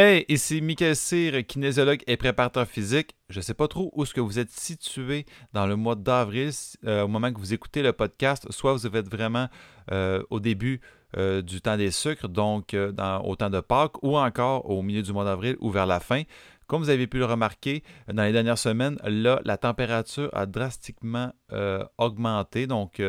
Hey, ici Michael Cyr, kinésiologue et préparateur physique. Je ne sais pas trop où est-ce que vous êtes situé dans le mois d'avril euh, au moment que vous écoutez le podcast. Soit vous êtes vraiment euh, au début euh, du temps des sucres, donc au temps de Pâques, ou encore au milieu du mois d'avril ou vers la fin. Comme vous avez pu le remarquer, dans les dernières semaines, là, la température a drastiquement augmenté. Donc,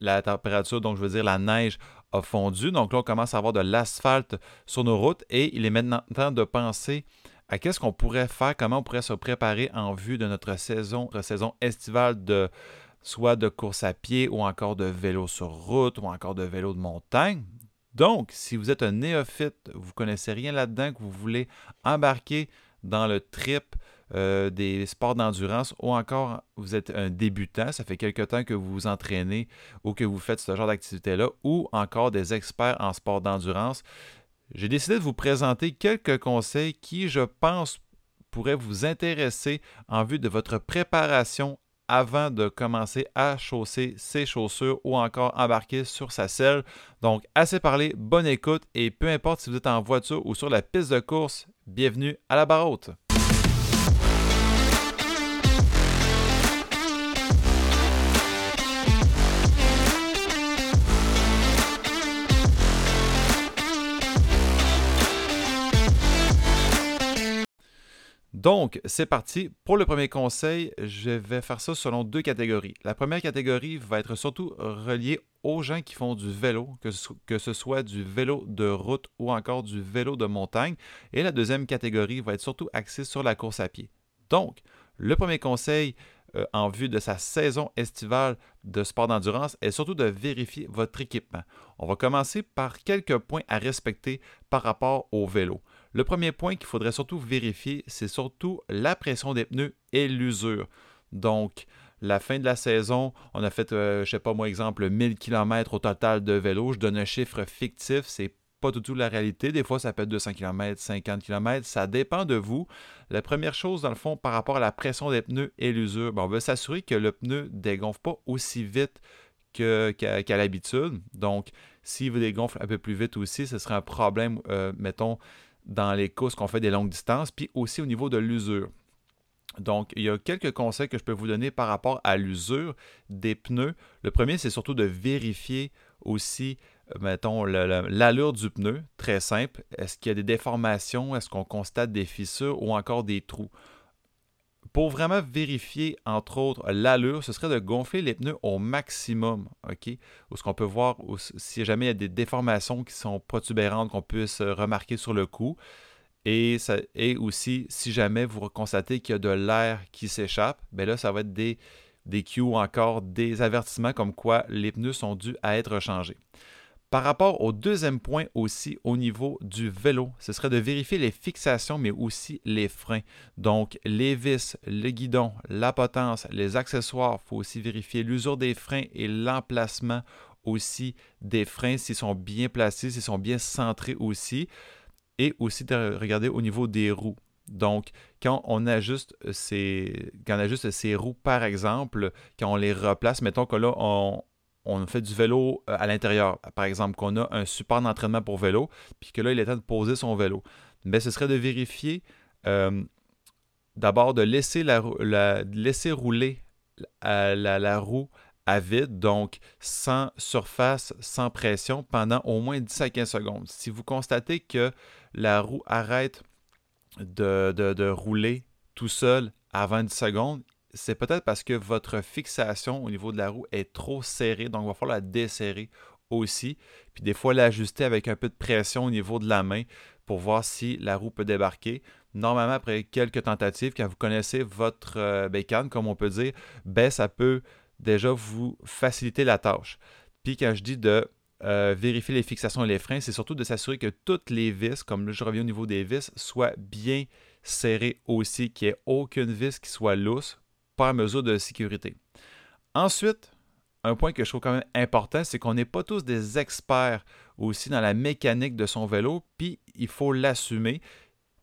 la température, donc je veux dire la neige, a fondu. Donc là, on commence à avoir de l'asphalte sur nos routes et il est maintenant temps de penser à qu'est-ce qu'on pourrait faire, comment on pourrait se préparer en vue de notre saison, notre saison estivale de soit de course à pied ou encore de vélo sur route ou encore de vélo de montagne. Donc, si vous êtes un néophyte, vous ne connaissez rien là-dedans, que vous voulez embarquer dans le trip euh, des sports d'endurance ou encore vous êtes un débutant, ça fait quelque temps que vous vous entraînez ou que vous faites ce genre d'activité-là, ou encore des experts en sport d'endurance, j'ai décidé de vous présenter quelques conseils qui, je pense, pourraient vous intéresser en vue de votre préparation avant de commencer à chausser ses chaussures ou encore embarquer sur sa selle. Donc, assez parlé, bonne écoute et peu importe si vous êtes en voiture ou sur la piste de course, bienvenue à la barre haute. Donc, c'est parti. Pour le premier conseil, je vais faire ça selon deux catégories. La première catégorie va être surtout reliée aux gens qui font du vélo, que ce, soit du vélo de route ou encore du vélo de montagne. Et la deuxième catégorie va être surtout axée sur la course à pied. Donc, le premier conseil euh, en vue de sa saison estivale de sport d'endurance est surtout de vérifier votre équipement. On va commencer par quelques points à respecter par rapport au vélo. Le premier point qu'il faudrait surtout vérifier, c'est surtout la pression des pneus et l'usure. Donc, la fin de la saison, on a fait, euh, je ne sais pas moi, exemple, 1000 km au total de vélo. Je donne un chiffre fictif, c'est pas du tout la réalité. Des fois, ça peut être 200 km, 50 km, ça dépend de vous. La première chose, dans le fond, par rapport à la pression des pneus et l'usure, on veut s'assurer que le pneu dégonfle pas aussi vite qu'à l'habitude. Donc, s'il vous dégonfle un peu plus vite aussi, ce serait un problème, euh, mettons, dans les courses qu'on fait des longues distances, puis aussi au niveau de l'usure. Donc, il y a quelques conseils que je peux vous donner par rapport à l'usure des pneus. Le premier, c'est surtout de vérifier aussi, euh, mettons, l'allure du pneu, très simple. Est-ce qu'il y a des déformations? Est-ce qu'on constate des fissures ou encore des trous? Pour vraiment vérifier, entre autres, l'allure, ce serait de gonfler les pneus au maximum, OK? Ou ce qu'on peut voir, si jamais il y a des déformations qui sont protubérantes qu'on puisse euh, remarquer sur le coup. Et, aussi, si jamais vous constatez qu'il y a de l'air qui s'échappe, bien là, ça va être des, des cues ou encore des avertissements comme quoi les pneus sont dus à être changés. Par rapport au deuxième point aussi au niveau du vélo, ce serait de vérifier les fixations mais aussi les freins. Donc les vis, le guidon, la potence, les accessoires, il faut aussi vérifier l'usure des freins et l'emplacement aussi des freins s'ils sont bien placés, s'ils sont bien centrés aussi. Et aussi de regarder au niveau des roues. Donc, quand on ajuste ces, quand on ajuste ces roues, par exemple, quand on les replace, mettons que là, on, on fait du vélo euh, à l'intérieur, par exemple, qu'on a un support d'entraînement pour vélo, puis que là, il est temps de poser son vélo. Mais ce serait de vérifier, euh, d'abord de laisser, la, laisser rouler la, roue à vide, donc sans surface, sans pression, pendant au moins 10 à 15 secondes. Si vous constatez que la roue arrête de, de rouler tout seul avant 10 secondes, c'est peut-être parce que votre fixation au niveau de la roue est trop serrée, donc il va falloir la desserrer aussi. Puis des fois l'ajuster avec un peu de pression au niveau de la main pour voir si la roue peut débarquer. Normalement, après quelques tentatives, quand vous connaissez votre euh, bécane, comme on peut dire, ben, ça peut déjà vous faciliter la tâche. Puis quand je dis de euh, vérifier les fixations et les freins, c'est surtout de s'assurer que toutes les vis, comme je reviens au niveau des vis, soient bien serrées aussi, qu'il n'y ait aucune vis qui soit lousse par mesure de sécurité. Ensuite, un point que je trouve quand même important, c'est qu'on n'est pas tous des experts aussi dans la mécanique de son vélo, puis il faut l'assumer.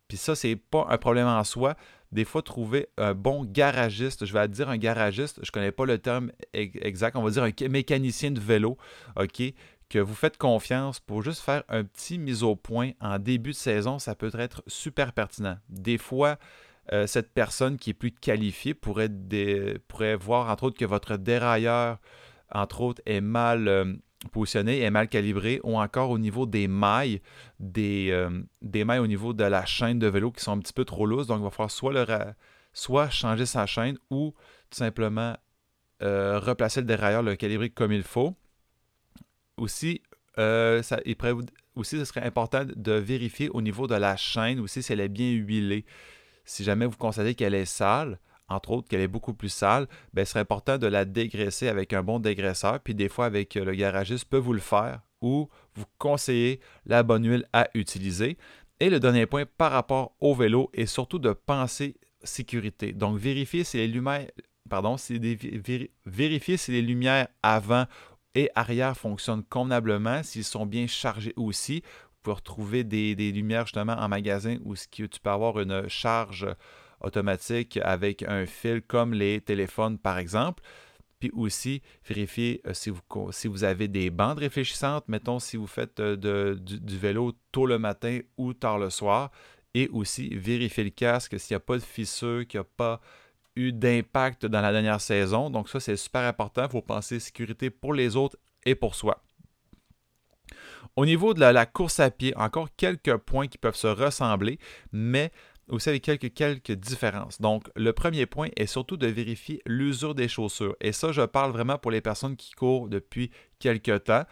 Puis ça, c'est pas un problème en soi. Des fois, trouver un bon garagiste, je vais dire un garagiste, je ne connais pas le terme exact, on va dire un mécanicien de vélo, OK, que vous faites confiance pour juste faire un petit mise au point en début de saison, ça peut être super pertinent. Des fois, euh, cette personne qui est plus qualifiée pourrait, voir, entre autres, que votre dérailleur, entre autres, est mal euh, positionné, est mal calibré, ou encore au niveau des mailles, des, euh, des, mailles au niveau de la chaîne de vélo qui sont un petit peu trop lousses. Donc, il va falloir soit, changer sa chaîne ou tout simplement replacer le dérailleur, le calibrer comme il faut. Aussi, il aussi, ce serait important de vérifier au niveau de la chaîne aussi si elle est bien huilée si jamais vous constatez qu'elle est sale, entre autres qu'elle est beaucoup plus sale, ben, ce serait important de la dégraisser avec un bon dégraisseur. Puis des fois, avec euh, le garagiste, peut vous le faire ou vous conseiller la bonne huile à utiliser. Et le dernier point par rapport au vélo est surtout de penser sécurité. Donc, vérifier si les lumières, pardon, si si les lumières avant et arrière fonctionnent convenablement, s'ils sont bien chargés aussi pouvez retrouver des, lumières justement en magasin où tu peux avoir une charge automatique avec un fil comme les téléphones par exemple. Puis aussi, vérifier euh, si, vous, si vous avez des bandes réfléchissantes, mettons si vous faites euh, du, vélo tôt le matin ou tard le soir. Et aussi, vérifier le casque s'il n'y a pas de fissure, qu'il n'y a pas eu d'impact dans la dernière saison. Donc ça, c'est super important. Il faut penser sécurité pour les autres et pour soi. Au niveau de la, course à pied, encore quelques points qui peuvent se ressembler, mais aussi avec quelques, quelques différences. Donc, le premier point est surtout de vérifier l'usure des chaussures. Et ça, je parle vraiment pour les personnes qui courent depuis quelques temps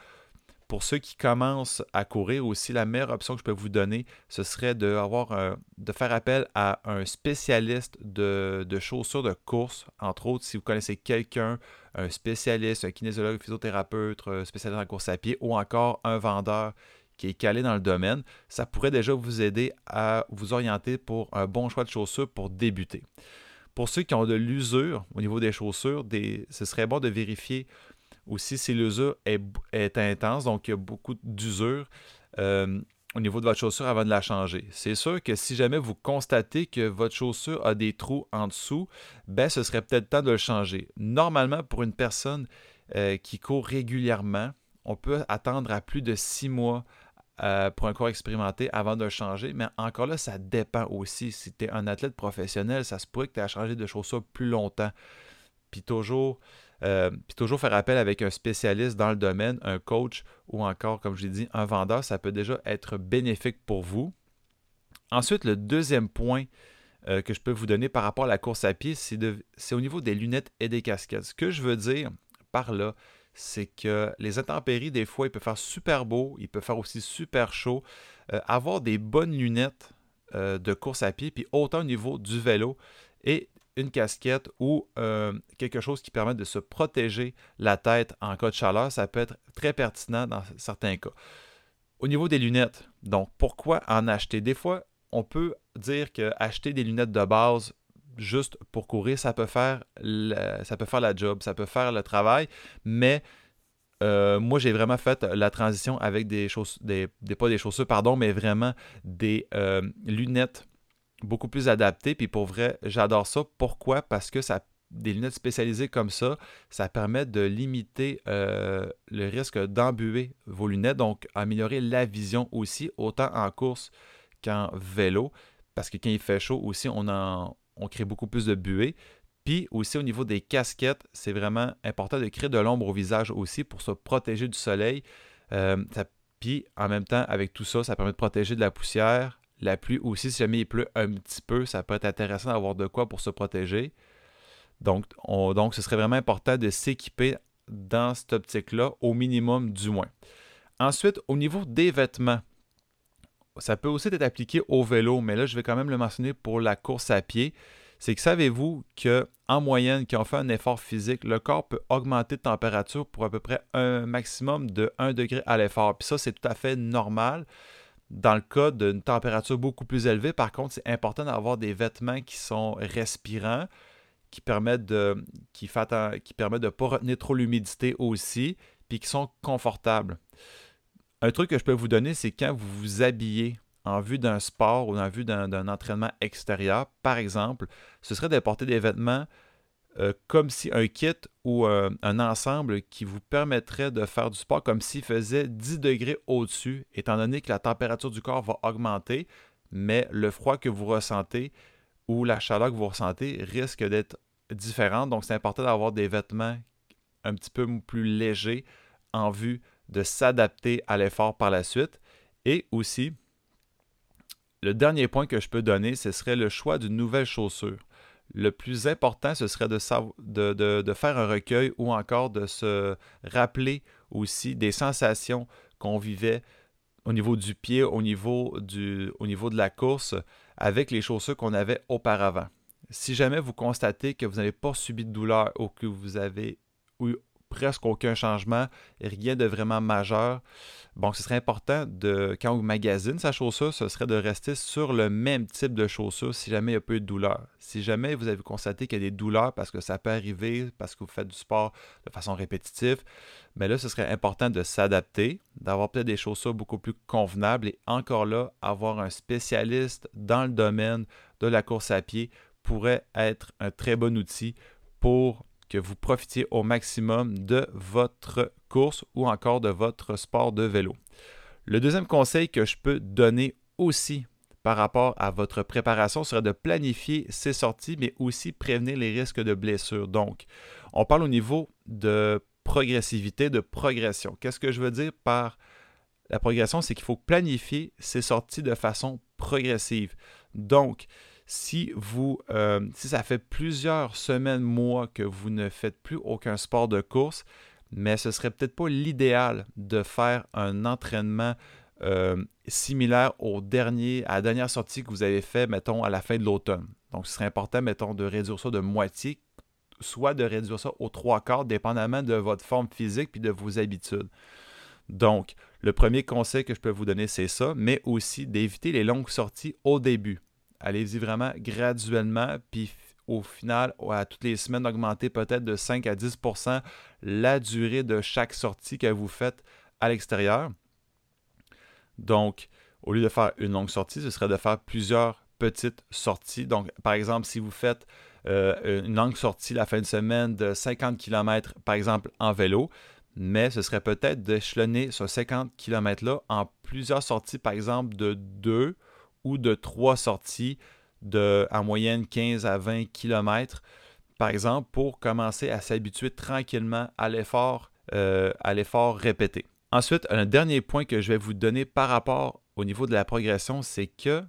pour ceux qui commencent à courir aussi, la meilleure option que je peux vous donner, ce serait de, faire appel à un spécialiste de, chaussures de course, entre autres si vous connaissez quelqu'un, un spécialiste, un kinésiologue, physiothérapeute, un spécialiste en course à pied ou encore un vendeur qui est calé dans le domaine, ça pourrait déjà vous aider à vous orienter pour un bon choix de chaussures pour débuter. Pour ceux qui ont de l'usure au niveau des chaussures, ce serait bon de vérifier aussi, si l'usure est, intense, donc il y a beaucoup d'usure euh, au niveau de votre chaussure avant de la changer. C'est sûr que si jamais vous constatez que votre chaussure a des trous en dessous, ben, ce serait peut-être temps de le changer. Normalement, pour une personne euh, qui court régulièrement, on peut attendre à plus de six mois euh, pour un corps expérimenté avant de le changer. Mais encore là, ça dépend aussi. Si tu es un athlète professionnel, ça se pourrait que tu aies à changer de chaussure plus longtemps. Puis toujours, euh, puis toujours faire appel avec un spécialiste dans le domaine, un coach ou encore, comme je l'ai dit, un vendeur, ça peut déjà être bénéfique pour vous. Ensuite, le deuxième point euh, que je peux vous donner par rapport à la course à pied, c'est au niveau des lunettes et des casquettes. Ce que je veux dire par là, c'est que les intempéries, des fois, il peut faire super beau, il peut faire aussi super chaud. Euh, avoir des bonnes lunettes de course à pied, puis autant au niveau du vélo et une casquette ou euh, quelque chose qui permet de se protéger la tête en cas de chaleur, ça peut être très pertinent dans certains cas. Au niveau des lunettes, donc pourquoi en acheter? Des fois, on peut dire que acheter des lunettes de base juste pour courir, ça peut faire, ça peut faire la job, ça peut faire le travail, mais euh, moi, j'ai vraiment fait la transition avec des chaussures, des, pas des chaussures, pardon, mais vraiment des euh, lunettes beaucoup plus adapté. Puis pour vrai, j'adore ça. Pourquoi? Parce que ça des lunettes spécialisées comme ça, ça permet de limiter euh, le risque d'embuer vos lunettes, donc améliorer la vision aussi, autant en course qu'en vélo, parce que quand il fait chaud aussi, on, en, on crée beaucoup plus de buée. Puis aussi au niveau des casquettes, c'est vraiment important de créer de l'ombre au visage aussi pour se protéger du soleil. Euh, puis en même temps, avec tout ça, ça permet de protéger de la poussière, la pluie aussi, si jamais il pleut un petit peu, ça peut être intéressant d'avoir de quoi pour se protéger. Donc, ce serait vraiment important de s'équiper dans cette optique-là, au minimum du moins. Ensuite, au niveau des vêtements, ça peut aussi être appliqué au vélo, mais là, je vais quand même le mentionner pour la course à pied. C'est que savez-vous qu'en moyenne, quand on fait un effort physique, le corps peut augmenter de température pour à peu près un maximum de 1 degré à l'effort. Puis ça, c'est tout à fait normal. Dans le cas d'une température beaucoup plus élevée, par contre, c'est important d'avoir des vêtements qui sont respirants, qui permettent de qui, qui permettent de ne pas retenir trop l'humidité aussi, puis qui sont confortables. Un truc que je peux vous donner, c'est quand vous vous habillez en vue d'un sport ou en vue d'un entraînement extérieur, par exemple, ce serait de porter des vêtements euh, comme si un kit ou un ensemble qui vous permettrait de faire du sport comme s'il faisait 10 degrés au-dessus, étant donné que la température du corps va augmenter, mais le froid que vous ressentez ou la chaleur que vous ressentez risque d'être différente. Donc, c'est important d'avoir des vêtements un petit peu plus légers en vue de s'adapter à l'effort par la suite. Et aussi, le dernier point que je peux donner, ce serait le choix d'une nouvelle chaussure. Le plus important, ce serait de, faire un recueil ou encore de se rappeler aussi des sensations qu'on vivait au niveau du pied, au niveau de la course, avec les chaussures qu'on avait auparavant. Si jamais vous constatez que vous n'avez pas subi de douleur ou que vous avez eu presque aucun changement, rien de vraiment majeur. Bon, ce serait important de, quand on magasine sa chaussure, ce serait de rester sur le même type de chaussure si jamais il y a peu de douleur. Si jamais vous avez constaté qu'il y a des douleurs parce que ça peut arriver, parce que vous faites du sport de façon répétitive, mais là, ce serait important de s'adapter, d'avoir peut-être des chaussures beaucoup plus convenables et encore là, avoir un spécialiste dans le domaine de la course à pied pourrait être un très bon outil pour que vous profitiez au maximum de votre course ou encore de votre sport de vélo. Le deuxième conseil que je peux donner aussi par rapport à votre préparation serait de planifier ses sorties, mais aussi prévenir les risques de blessures. Donc, on parle au niveau de progressivité, de progression. Qu'est-ce que je veux dire par la progression? C'est qu'il faut planifier ses sorties de façon progressive. Donc, si vous, euh, si ça fait plusieurs semaines, mois que vous ne faites plus aucun sport de course, mais ce serait peut-être pas l'idéal de faire un entraînement euh, similaire au dernier, à la dernière sortie que vous avez fait, mettons, à la fin de l'automne. Donc, ce serait important, mettons, de réduire ça de moitié, soit de réduire ça aux trois quarts, dépendamment de votre forme physique puis de vos habitudes. Donc, le premier conseil que je peux vous donner, c'est ça, mais aussi d'éviter les longues sorties au début allez-y vraiment graduellement, puis au final, à toutes les semaines, augmenter peut-être de 5 à 10% la durée de chaque sortie que vous faites à l'extérieur. Donc, au lieu de faire une longue sortie, ce serait de faire plusieurs petites sorties. Donc, par exemple, si vous faites euh, une longue sortie la fin de semaine de 50 km, par exemple, en vélo, mais ce serait peut-être d'échelonner ce 50 km-là en plusieurs sorties, par exemple, de 2 ou de trois sorties de en moyenne 15 à 20 km, par exemple, pour commencer à s'habituer tranquillement à l'effort, euh, à l'effort répété. Ensuite, un dernier point que je vais vous donner par rapport au niveau de la progression, c'est que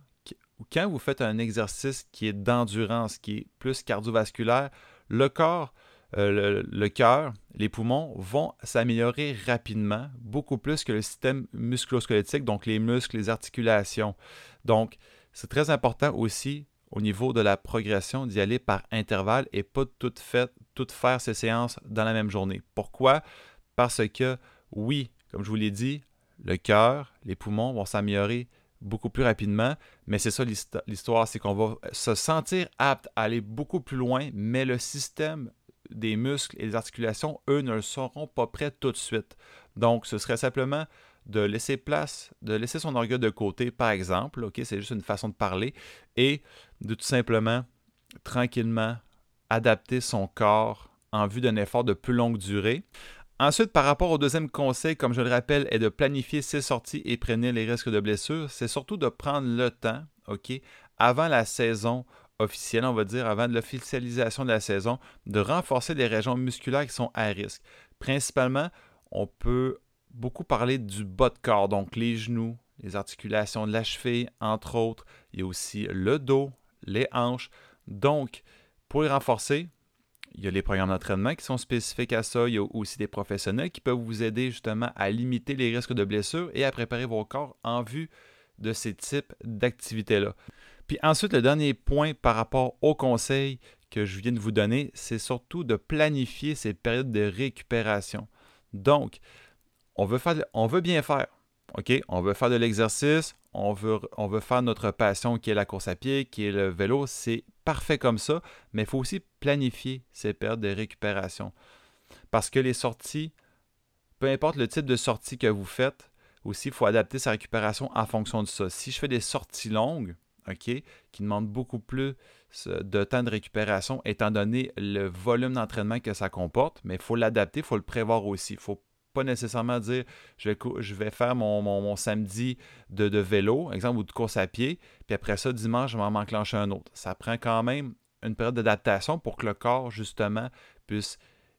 quand vous faites un exercice qui est d'endurance, qui est plus cardiovasculaire, le corps, euh, le, cœur, les poumons vont s'améliorer rapidement, beaucoup plus que le système musculosquelettique, donc les muscles, les articulations. Donc, c'est très important aussi au niveau de la progression d'y aller par intervalle et pas tout, fait, tout faire ces séances dans la même journée. Pourquoi? Parce que oui, comme je vous l'ai dit, le cœur, les poumons vont s'améliorer beaucoup plus rapidement, mais c'est ça l'histoire, c'est qu'on va se sentir apte à aller beaucoup plus loin, mais le système des muscles et des articulations, eux, ne seront pas prêts tout de suite. Donc, ce serait simplement de laisser place, de laisser son orgueil de côté, par exemple, ok, c'est juste une façon de parler, et de tout simplement, tranquillement, adapter son corps en vue d'un effort de plus longue durée. Ensuite, par rapport au deuxième conseil, comme je le rappelle, est de planifier ses sorties et prévenir les risques de blessures. C'est surtout de prendre le temps, OK, avant la saison officielle, on va dire, avant l'officialisation de la saison, de renforcer les régions musculaires qui sont à risque. Principalement, on peut beaucoup parler du bas de corps, donc les genoux, les articulations de la cheville, entre autres. Il y a aussi le dos, les hanches. Donc, pour les renforcer, il y a les programmes d'entraînement qui sont spécifiques à ça. Il y a aussi des professionnels qui peuvent vous aider justement à limiter les risques de blessures et à préparer vos corps en vue de ces types d'activités-là. Puis ensuite, le dernier point par rapport au conseil que je viens de vous donner, c'est surtout de planifier ces périodes de récupération. Donc, on veut, faire, on veut bien faire. OK? On veut faire de l'exercice, on veut, on veut faire notre passion qui est la course à pied, qui est le vélo. C'est parfait comme ça, mais il faut aussi planifier ces périodes de récupération. Parce que les sorties, peu importe le type de sortie que vous faites, aussi, il faut adapter sa récupération en fonction de ça. Si je fais des sorties longues, Qui demande beaucoup plus de temps de récupération étant donné le volume d'entraînement que ça comporte, mais il faut l'adapter, il faut le prévoir aussi. Il ne faut pas nécessairement dire je vais, faire mon, samedi de, de, vélo, exemple, ou de course à pied, puis après ça, dimanche, je vais m'enclencher un autre. Ça prend quand même une période d'adaptation pour que le corps, justement, puisse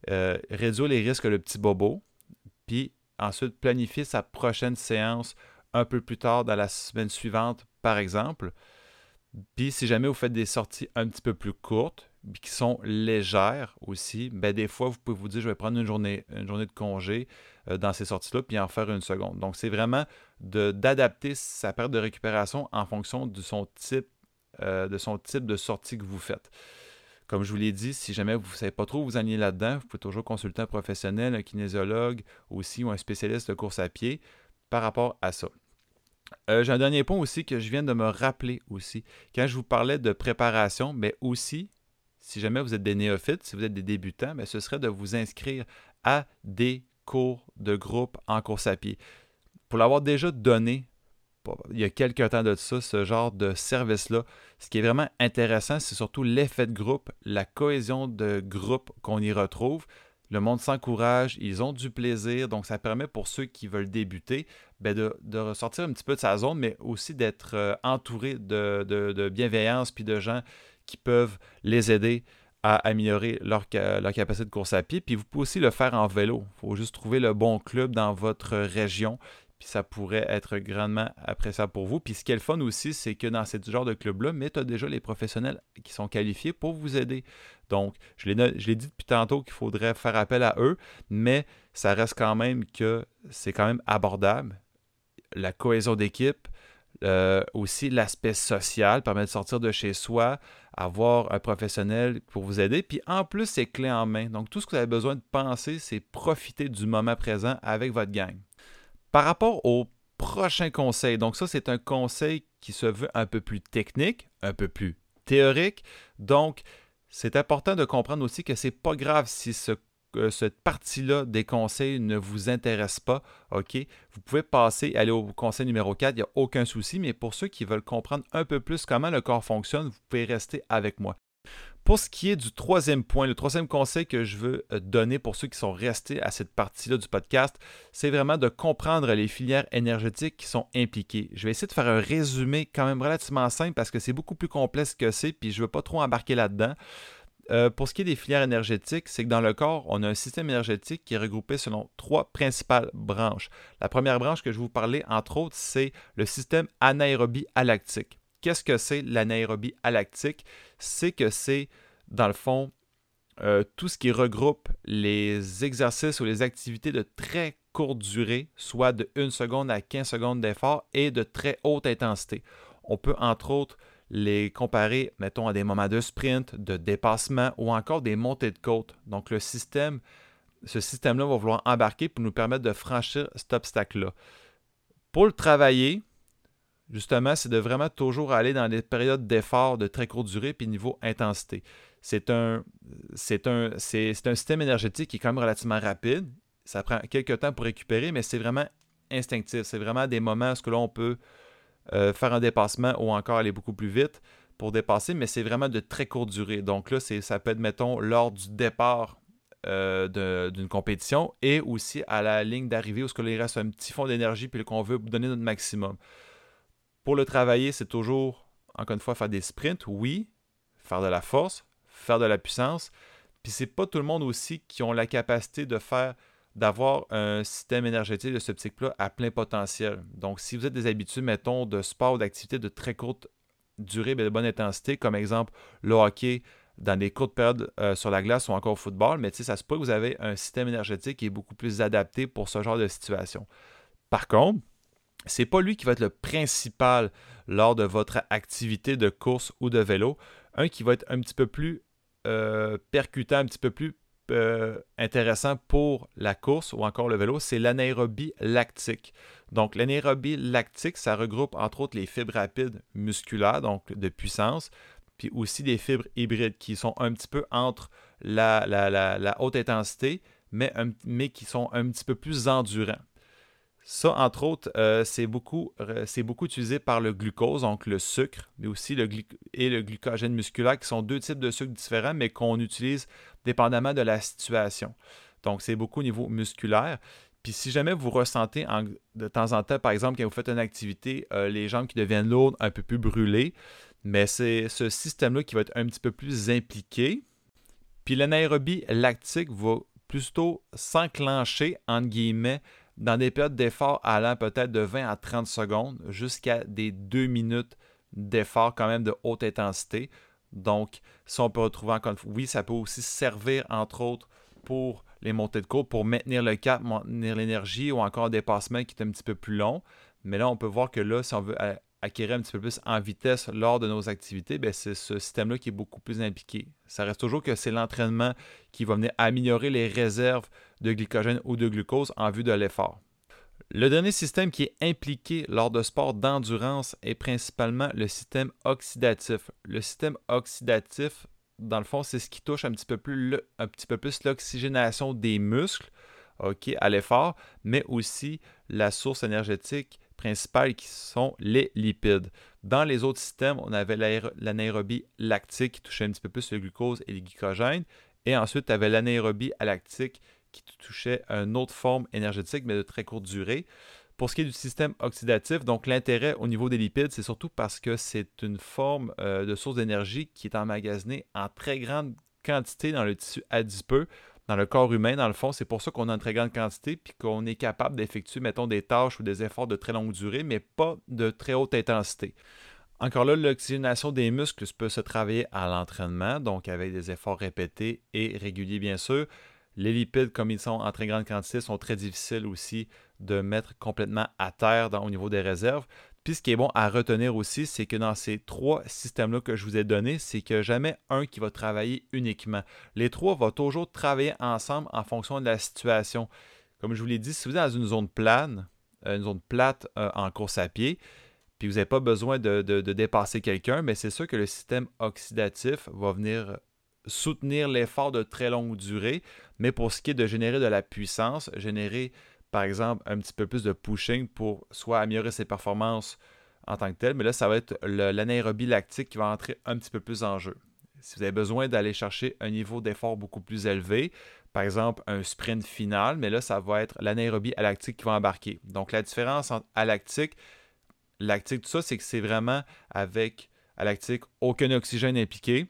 euh, réduire les risques le petit bobo, puis ensuite planifier sa prochaine séance un peu plus tard dans la semaine suivante, par exemple. Puis si jamais vous faites des sorties un petit peu plus courtes, qui sont légères aussi, ben des fois, vous pouvez vous dire, je vais prendre une journée, une journée de congé euh, dans ces sorties-là, puis en faire une seconde. Donc, c'est vraiment d'adapter sa période de récupération en fonction de son type, euh, de son type de sortie que vous faites. Comme je vous l'ai dit, si jamais vous ne savez pas trop où vous alliez là-dedans, vous pouvez toujours consulter un professionnel, un kinésiologue aussi ou un spécialiste de course à pied par rapport à ça. Euh, j'ai un dernier point aussi que je viens de me rappeler aussi. Quand je vous parlais de préparation, mais aussi, si jamais vous êtes des néophytes, si vous êtes des débutants, mais ce serait de vous inscrire à des cours de groupe en course à pied. Pour l'avoir déjà donné il y a quelques temps de ça, ce genre de service-là. Ce qui est vraiment intéressant, c'est surtout l'effet de groupe, la cohésion de groupe qu'on y retrouve. Le monde s'encourage, ils ont du plaisir, donc ça permet pour ceux qui veulent débuter ben de, ressortir un petit peu de sa zone, mais aussi d'être euh, entouré de, bienveillance puis de gens qui peuvent les aider à améliorer leur, leur, capacité de course à pied. Puis vous pouvez aussi le faire en vélo. Il faut juste trouver le bon club dans votre région ça pourrait être grandement appréciable pour vous. Puis ce qui est le fun aussi, c'est que dans ce genre de club-là, mais tu as déjà les professionnels qui sont qualifiés pour vous aider. Donc, je l'ai dit depuis tantôt qu'il faudrait faire appel à eux, mais ça reste quand même que c'est quand même abordable. La cohésion d'équipe, euh, aussi l'aspect social, permet de sortir de chez soi, avoir un professionnel pour vous aider. Puis en plus, c'est clé en main. Donc, tout ce que vous avez besoin de penser, c'est profiter du moment présent avec votre gang. Par rapport au prochain conseil, donc ça c'est un conseil qui se veut un peu plus technique, un peu plus théorique. Donc c'est important de comprendre aussi que c'est pas grave si euh, cette partie-là des conseils ne vous intéresse pas, OK? Vous pouvez passer, aller au conseil numéro 4, il n'y a aucun souci, mais pour ceux qui veulent comprendre un peu plus comment le corps fonctionne, vous pouvez rester avec moi. Pour ce qui est du troisième point, le troisième conseil que je veux euh, donner pour ceux qui sont restés à cette partie-là du podcast, c'est vraiment de comprendre les filières énergétiques qui sont impliquées. Je vais essayer de faire un résumé quand même relativement simple parce que c'est beaucoup plus complexe que c'est, puis je ne veux pas trop embarquer là-dedans. Euh, pour ce qui est des filières énergétiques, c'est que dans le corps, on a un système énergétique qui est regroupé selon trois principales branches. La première branche que je vais vous parler, entre autres, c'est le système anaérobie alactique. Qu'est-ce que c'est l'anaérobie alactique? C'est que c'est, dans le fond, euh, tout ce qui regroupe les exercices ou les activités de très courte durée, soit de 1 seconde à 15 secondes d'effort et de très haute intensité. On peut entre autres les comparer, mettons, à des moments de sprint, de dépassement ou encore des montées de côte. Donc le système, ce système-là va vouloir embarquer pour nous permettre de franchir cet obstacle-là. Pour le travailler, justement, c'est de vraiment toujours aller dans des périodes d'effort de très courte durée puis niveau intensité. C'est un, un, système énergétique qui est quand même relativement rapide. Ça prend quelques temps pour récupérer, mais c'est vraiment instinctif. C'est vraiment des moments où là, on peut euh, faire un dépassement ou encore aller beaucoup plus vite pour dépasser, mais c'est vraiment de très courte durée. Donc là, ça peut être, mettons, lors du départ euh, d'une compétition et aussi à la ligne d'arrivée où ce que il reste un petit fond d'énergie puis qu'on veut donner notre maximum. Pour le travailler, c'est toujours, encore une fois, faire des sprints, oui, faire de la force, faire de la puissance. Puis c'est pas tout le monde aussi qui ont la capacité de faire d'avoir un système énergétique de ce type-là à plein potentiel. Donc, si vous êtes des habitués, mettons, de sport ou d'activités de très courte durée et de bonne intensité, comme exemple le hockey dans des courtes périodes euh, sur la glace ou encore au football, mais ça se peut que vous avez un système énergétique qui est beaucoup plus adapté pour ce genre de situation. Par contre, c'est pas lui qui va être le principal lors de votre activité de course ou de vélo. Un qui va être un petit peu plus euh, percutant, un petit peu plus euh, intéressant pour la course ou encore le vélo, c'est l'anaérobie lactique. Donc, l'anaérobie lactique, ça regroupe entre autres les fibres rapides musculaires, donc de puissance, puis aussi des fibres hybrides qui sont un petit peu entre la, haute intensité, mais, mais qui sont un petit peu plus endurants. Ça, entre autres, euh, c'est beaucoup, beaucoup, utilisé par le glucose, donc le sucre, mais aussi le et le glucogène musculaire, qui sont deux types de sucres différents, mais qu'on utilise dépendamment de la situation. Donc, c'est beaucoup au niveau musculaire. Puis si jamais vous ressentez de temps en temps, par exemple, quand vous faites une activité, euh, les jambes qui deviennent lourdes, un peu plus brûlées, mais c'est ce système-là qui va être un petit peu plus impliqué. Puis l'anaérobie lactique va plutôt s'enclencher, entre guillemets, dans des périodes d'effort allant peut-être de 20 à 30 secondes jusqu'à des 2 minutes d'effort quand même de haute intensité. Donc, si on peut retrouver encore une fois, oui, ça peut aussi servir, entre autres, pour les montées de courbe, pour maintenir le cap, maintenir l'énergie ou encore un dépassement qui est un petit peu plus long. Mais là, on peut voir que là, si on veut acquérir un petit peu plus en vitesse lors de nos activités, ben, c'est ce système-là qui est beaucoup plus impliqué. Ça reste toujours que c'est l'entraînement qui va venir améliorer les réserves de glycogène ou de glucose en vue de l'effort. Le dernier système qui est impliqué lors de sports d'endurance est principalement le système oxydatif. Le système oxydatif, dans le fond, c'est ce qui touche un petit peu plus, un petit peu plus l'oxygénation des muscles à l'effort, mais aussi la source énergétique principales qui sont les lipides. Dans les autres systèmes, on avait l'anaérobie lactique qui touchait un petit peu plus le glucose et le glycogène. Et ensuite, tu avais l'anaérobie alactique qui touchait une autre forme énergétique, mais de très courte durée. Pour ce qui est du système oxydatif, donc l'intérêt au niveau des lipides, c'est surtout parce que c'est une forme euh, de source d'énergie qui est emmagasinée en très grande quantité dans le tissu adipeux dans le corps humain, dans le fond, c'est pour ça qu'on a une très grande quantité, puis qu'on est capable d'effectuer, mettons, des tâches ou des efforts de très longue durée, mais pas de très haute intensité. Encore là, l'oxygénation des muscles peut se travailler à l'entraînement, donc avec des efforts répétés et réguliers, bien sûr. Les lipides, comme ils sont en très grande quantité, sont très difficiles aussi de mettre complètement à terre au niveau des réserves. Puis ce qui est bon à retenir aussi, c'est que dans ces trois systèmes-là que je vous ai donnés, c'est que jamais un qui va travailler uniquement. Les trois vont toujours travailler ensemble en fonction de la situation. Comme je vous l'ai dit, si vous êtes dans une zone plane, euh, une zone plate euh, en course à pied, puis vous n'avez pas besoin de, de dépasser quelqu'un, mais c'est sûr que le système oxydatif va venir soutenir l'effort de très longue durée. Mais pour ce qui est de générer de la puissance, générer par exemple, un petit peu plus de pushing pour soit améliorer ses performances en tant que tel, mais là, ça va être l'anaérobie lactique qui va entrer un petit peu plus en jeu. Si vous avez besoin d'aller chercher un niveau d'effort beaucoup plus élevé, par exemple un sprint final, mais là, ça va être l'anaérobie lactique qui va embarquer. Donc, la différence entre alactique, lactique, tout ça, c'est que c'est vraiment avec alactique, aucun oxygène impliqué.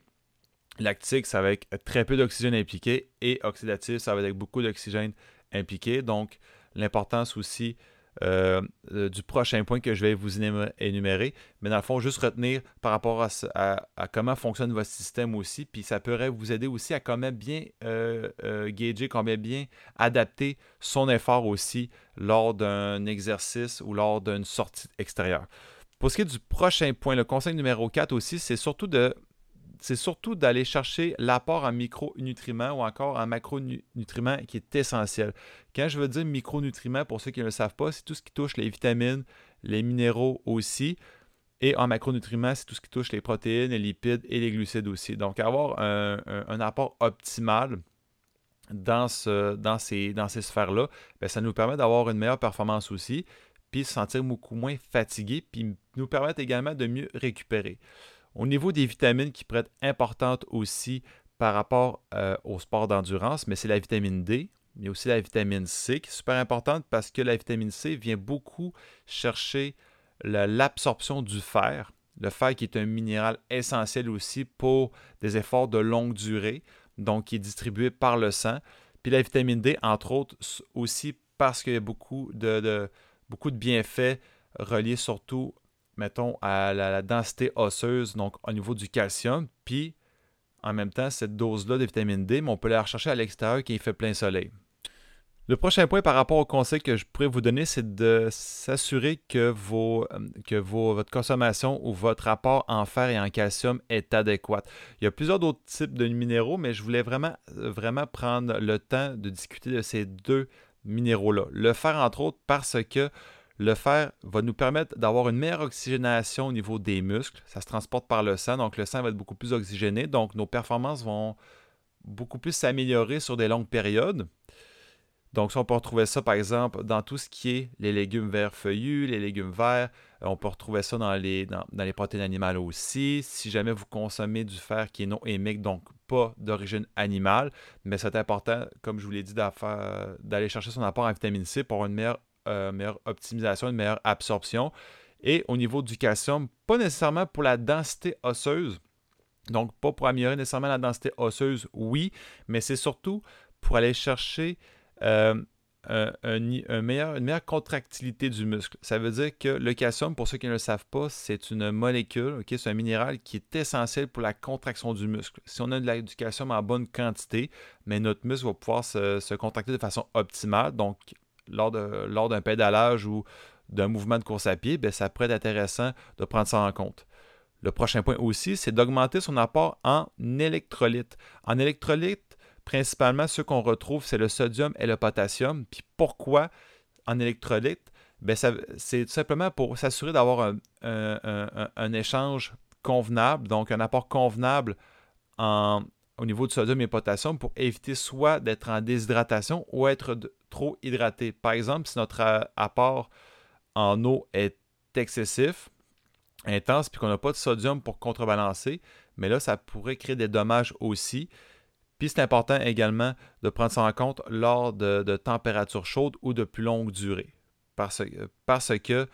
Lactique, ça va être très peu d'oxygène impliqué. Et oxydatif, ça va être avec beaucoup d'oxygène impliqué. Donc, l'importance aussi euh, euh, du prochain point que je vais vous énumérer. Mais dans le fond, juste retenir par rapport à, comment fonctionne votre système aussi. Puis ça pourrait vous aider aussi à comment bien euh, euh gager, combien bien adapter son effort aussi lors d'un exercice ou lors d'une sortie extérieure. Pour ce qui est du prochain point, le conseil numéro 4 aussi, c'est surtout de c'est surtout d'aller chercher l'apport en micronutriments ou encore en macronutriments qui est essentiel. Quand je veux dire micronutriments, pour ceux qui ne le savent pas, c'est tout ce qui touche les vitamines, les minéraux aussi. Et en macronutriments, c'est tout ce qui touche les protéines, les lipides et les glucides aussi. Donc, avoir un, apport optimal dans, ce, dans ces, dans ces sphères-là, ben, ça nous permet d'avoir une meilleure performance aussi, puis se sentir beaucoup moins fatigué, puis nous permettre également de mieux récupérer. Au niveau des vitamines qui pourraient être importantes aussi par rapport euh, au sport d'endurance, mais c'est la vitamine D, mais aussi la vitamine C qui est super importante parce que la vitamine C vient beaucoup chercher l'absorption du fer. Le fer qui est un minéral essentiel aussi pour des efforts de longue durée, donc qui est distribué par le sang. Puis la vitamine D, entre autres, aussi parce qu'il y a beaucoup de, beaucoup de bienfaits reliés surtout mettons, à la, densité osseuse, donc au niveau du calcium, puis en même temps, cette dose-là de vitamine D, mais on peut la rechercher à l'extérieur quand il fait plein soleil. Le prochain point par rapport au conseil que je pourrais vous donner, c'est de s'assurer que, vos, euh, que votre consommation ou votre apport en fer et en calcium est adéquat. Il y a plusieurs autres types de minéraux, mais je voulais vraiment, vraiment prendre le temps de discuter de ces deux minéraux-là. Le fer, entre autres, parce que le fer va nous permettre d'avoir une meilleure oxygénation au niveau des muscles. Ça se transporte par le sang, donc le sang va être beaucoup plus oxygéné. Donc nos performances vont beaucoup plus s'améliorer sur des longues périodes. Donc, on peut retrouver ça, par exemple, dans tout ce qui est les légumes verts feuillus, les légumes verts. Euh, on peut retrouver ça dans les, protéines animales aussi. Si jamais vous consommez du fer qui est non émique, donc pas d'origine animale, mais c'est important, comme je vous l'ai dit, d'aller chercher son apport en vitamine C pour une meilleure, euh, meilleure optimisation, une meilleure absorption. Et au niveau du calcium, pas nécessairement pour la densité osseuse, donc, pas pour améliorer nécessairement la densité osseuse, oui, mais c'est surtout pour aller chercher euh, une meilleure contractilité du muscle. Ça veut dire que le calcium, pour ceux qui ne le savent pas, c'est une molécule, c'est un minéral qui est essentiel pour la contraction du muscle. Si on a de du calcium en bonne quantité, mais notre muscle va pouvoir se, contracter de façon optimale. Donc, lors, d'un pédalage ou d'un mouvement de course à pied, ben, ça pourrait être intéressant de prendre ça en compte. Le prochain point aussi, c'est d'augmenter son apport en électrolytes. En électrolytes, principalement, ce qu'on retrouve, c'est le sodium et le potassium. Puis pourquoi en électrolytes? Ben, c'est simplement pour s'assurer d'avoir un, échange convenable, donc un apport convenable au niveau du sodium et potassium pour éviter soit d'être en déshydratation ou être trop hydraté. Par exemple, si notre apport en eau est excessif, intense, puis qu'on n'a pas de sodium pour contrebalancer, mais là, ça pourrait créer des dommages aussi. Puis c'est important également de prendre ça en compte lors de, températures chaudes ou de plus longue durée. Parce, parce que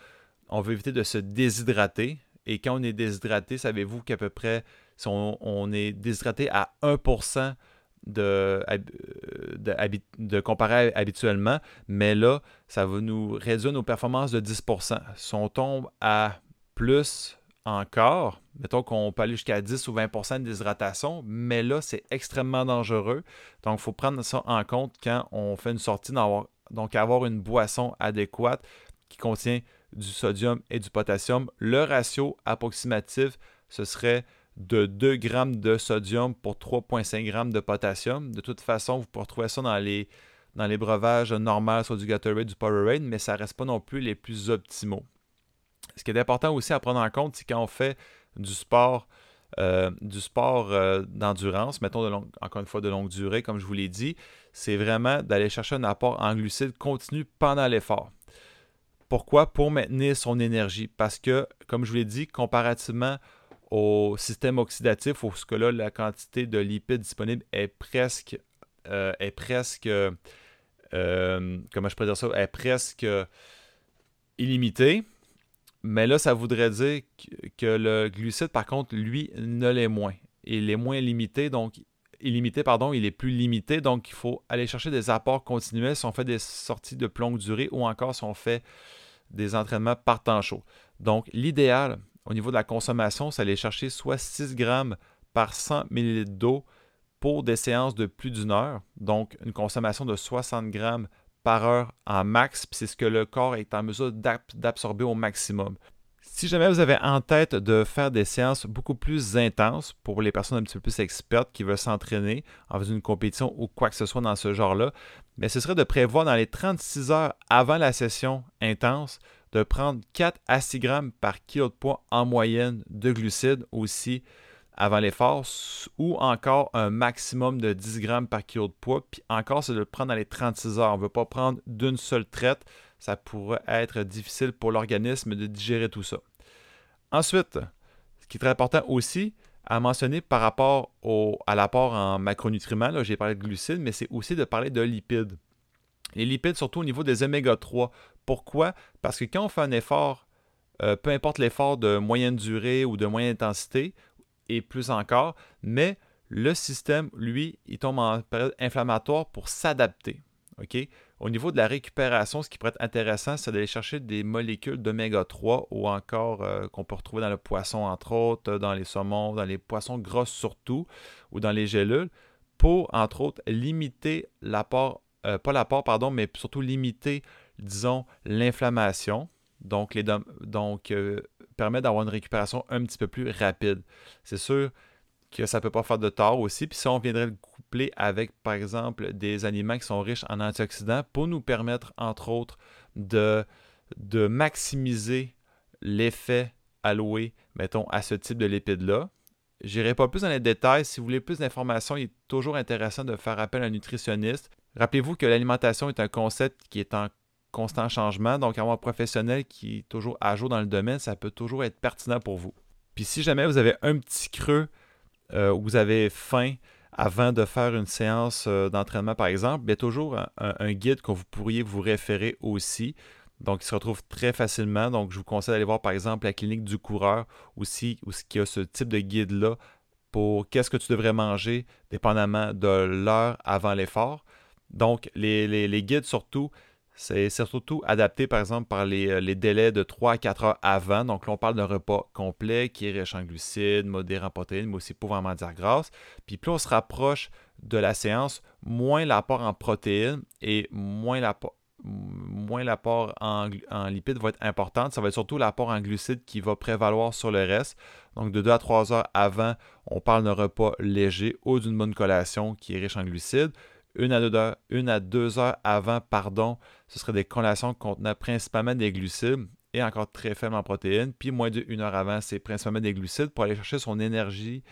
on veut éviter de se déshydrater. Et quand on est déshydraté, savez-vous qu'à peu près, si on, est déshydraté à 1% de, de, de, comparer habituellement, mais là, ça va nous réduire nos performances de 10%. Si on tombe à plus encore, mettons qu'on peut aller jusqu'à 10 ou 20% de déshydratation, mais là, c'est extrêmement dangereux. Donc, il faut prendre ça en compte quand on fait une sortie, donc avoir une boisson adéquate qui contient du sodium et du potassium. Le ratio approximatif, ce serait de 2 grammes de sodium pour 3,5 grammes de potassium. De toute façon, vous pouvez retrouver ça dans les, breuvages normaux, soit du Gatorade, du Powerade, mais ça ne reste pas non plus les plus optimaux. Ce qui est important aussi à prendre en compte, c'est quand on fait du sport, euh, du sport euh, d'endurance, mettons encore une fois de longue durée, comme je vous l'ai dit, c'est vraiment d'aller chercher un apport en glucides continu pendant l'effort. Pourquoi? Pour maintenir son énergie. Parce que, comme je vous l'ai dit, comparativement au système oxydatif, où ce que là, la quantité de lipides disponibles est presque, euh, est presque, comment je pourrais dire ça, est presque illimitée. Mais là, ça voudrait dire que le glucide, par contre, lui, ne l'est moins. Il est moins limité, donc illimité, pardon, il est plus limité, donc il faut aller chercher des apports continuels si on fait des sorties de longue durée ou encore si on fait des entraînements par temps chaud. Donc, l'idéal au niveau de la consommation, c'est aller chercher soit 6 grammes par 100 ml d'eau pour des séances de plus d'une heure, donc une consommation de 60 grammes par heure en max, puis c'est ce que le corps est en mesure d'absorber au maximum. Si jamais vous avez en tête de faire des séances beaucoup plus intenses pour les personnes un petit peu plus expertes qui veulent s'entraîner en faisant une compétition ou quoi que ce soit dans ce genre-là, mais ce serait de prévoir dans les 36 heures avant la session intense de prendre 4 à 6 grammes par kilo de poids en moyenne de glucides aussi avant l'effort ou encore un maximum de 10 grammes par kilo de poids. Puis encore, c'est de le prendre dans les 36 heures. On ne veut pas prendre d'une seule traite. Ça pourrait être difficile pour l'organisme de digérer tout ça. Ensuite, ce qui est très important aussi à mentionner par rapport à l'apport en macronutriments, j'ai parlé de glucides, mais c'est aussi de parler de lipides. Les lipides, surtout au niveau des oméga 3. Pourquoi? Parce que quand on fait un effort, euh, peu importe l'effort de moyenne durée ou de moyenne intensité, et plus encore, mais le système, lui, il tombe en période inflammatoire pour s'adapter. OK? Au niveau de la récupération, ce qui pourrait être intéressant, c'est d'aller chercher des molécules d'oméga 3 ou encore euh, qu'on peut retrouver dans le poisson, entre autres, dans les saumons, dans les poissons grosses surtout, ou dans les gélules, pour, entre autres, limiter l'apport, euh, pas l'apport, pardon, mais surtout limiter, disons, l'inflammation. Donc, les, donc euh, permet d'avoir une récupération un petit peu plus rapide. C'est sûr que ça ne peut pas faire de tort aussi. Puis si on viendrait le coupler avec, par exemple, des aliments qui sont riches en antioxydants pour nous permettre, entre autres, de, de maximiser l'effet alloué, mettons, à ce type de lipides-là. Je n'irai pas plus dans les détails. Si vous voulez plus d'informations, il est toujours intéressant de faire appel à un nutritionniste. Rappelez-vous que l'alimentation est un concept qui est en constant changement, donc avoir un professionnel qui est toujours à jour dans le domaine, ça peut toujours être pertinent pour vous. Puis si jamais vous avez un petit creux euh, ou vous avez faim avant de faire une séance euh, d'entraînement, par exemple, a toujours un, guide que vous pourriez vous référer aussi. Donc, il se retrouve très facilement. Donc, je vous conseille d'aller voir, par exemple, la clinique du coureur aussi, où il y a ce type de guide-là pour qu'est-ce que tu devrais manger, dépendamment de l'heure avant l'effort. Donc, les guides, surtout, c'est surtout adapté, par exemple, par euh, les, délais de 3 à 4 heures avant. Donc là, on parle d'un repas complet qui est riche en glucides, modéré en protéines, mais aussi pauvre en matières grasses. Puis plus on se rapproche de la séance, moins l'apport en protéines et moins l'apport moins l'apport en, en, lipides va être important. Ça va être surtout l'apport en glucides qui va prévaloir sur le reste. Donc, de 2 à 3 heures avant, on parle d'un repas léger ou d'une bonne collation qui est riche en glucides une à deux heures, à deux heures avant, pardon, ce serait des collations contenant principalement des glucides et encore très faibles en protéines. Puis moins d'une heure avant, c'est principalement des glucides pour aller chercher son énergie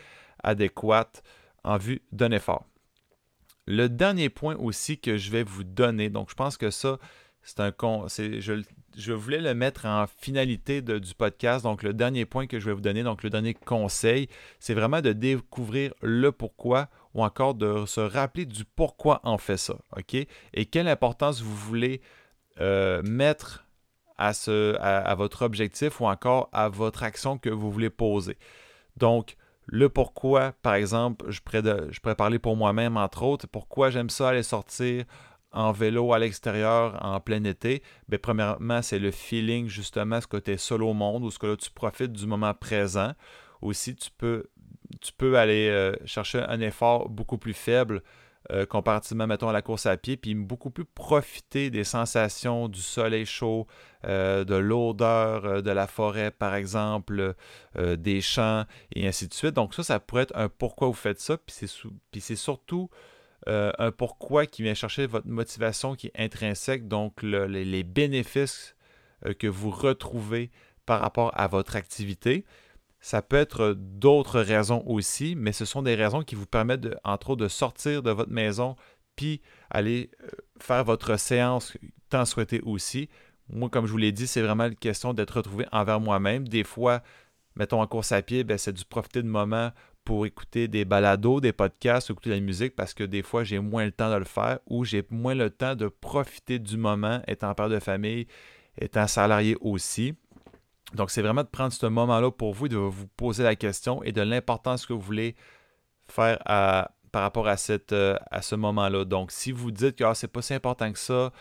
adéquate en vue d'un effort. Le dernier point aussi que je vais vous donner, donc je pense que ça, c'est un con, je, je, voulais le mettre en finalité du podcast. Donc, le dernier point que je vais vous donner, donc le dernier conseil, c'est vraiment de découvrir le pourquoi ou encore de se rappeler du pourquoi on fait ça. OK? Et quelle importance vous voulez euh, mettre à, votre objectif ou encore à votre action que vous voulez poser. Donc, le pourquoi, par exemple, je pourrais parler pour moi-même, entre autres, pourquoi j'aime ça aller sortir en vélo à l'extérieur en plein été, bien, premièrement, c'est le feeling, justement, ce côté seul au monde, ou ce que là, tu profites du moment présent. Aussi, tu peux, tu peux aller euh, chercher un effort beaucoup plus faible euh, comparativement, mettons, à la course à pied, puis beaucoup plus profiter des sensations du soleil chaud, euh, de l'odeur de la forêt, par exemple, des champs, et ainsi de suite. Donc ça, ça pourrait être un pourquoi vous faites ça, puis c'est surtout euh, un pourquoi qui vient chercher votre motivation qui est intrinsèque, donc les, bénéfices euh, que vous retrouvez par rapport à votre activité. Ça peut être d'autres raisons aussi, mais ce sont des raisons qui vous permettent, entre autres, de sortir de votre maison puis aller euh, faire votre séance tant souhaité aussi. Moi, comme je vous l'ai dit, c'est vraiment une question d'être retrouvé envers moi-même. Des fois, mettons en course à pied, ben, c'est du profiter de moments pour écouter des balados, des podcasts, écouter de la musique parce que des fois j'ai moins le temps de le faire ou j'ai moins le temps de profiter du moment étant père de famille, étant salarié aussi. Donc c'est vraiment de prendre ce moment-là pour vous, de vous poser la question et de l'importance que vous voulez faire par rapport euh, à ce moment-là. Donc si vous dites que ah, c'est pas si important que ça,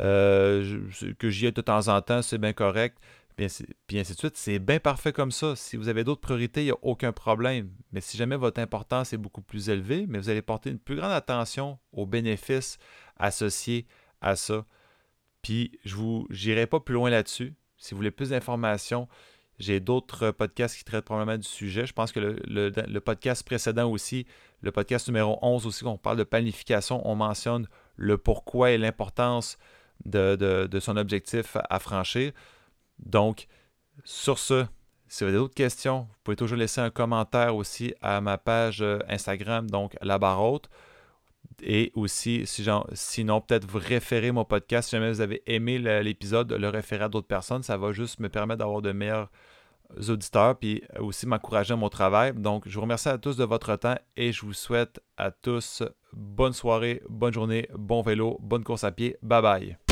euh, que j'y ai de temps en temps, c'est bien correct puis ainsi de suite. C'est bien parfait comme ça. Si vous avez d'autres priorités, il n'y a aucun problème. Mais si jamais votre importance est beaucoup plus élevée, mais vous allez porter une plus grande attention aux bénéfices associés à ça. Puis je vous j'irai pas plus loin là-dessus. Si vous voulez plus d'informations, j'ai d'autres podcasts qui traitent probablement du sujet. Je pense que le, podcast précédent aussi, le podcast numéro 11 aussi, on parle de planification, on mentionne le pourquoi et l'importance de, son objectif à franchir. Donc, sur ce, si vous avez d'autres questions, vous pouvez toujours laisser un commentaire aussi à ma page euh, Instagram, donc la barre haute. Et aussi, sinon, peut-être vous référer mon podcast. Si jamais vous avez aimé l'épisode, le référer à d'autres personnes, ça va juste me permettre d'avoir de meilleurs auditeurs, puis aussi m'encourager à mon travail. Donc, je vous remercie à tous de votre temps et je vous souhaite à tous bonne soirée, bonne journée, bon vélo, bonne course à pied. Bye bye.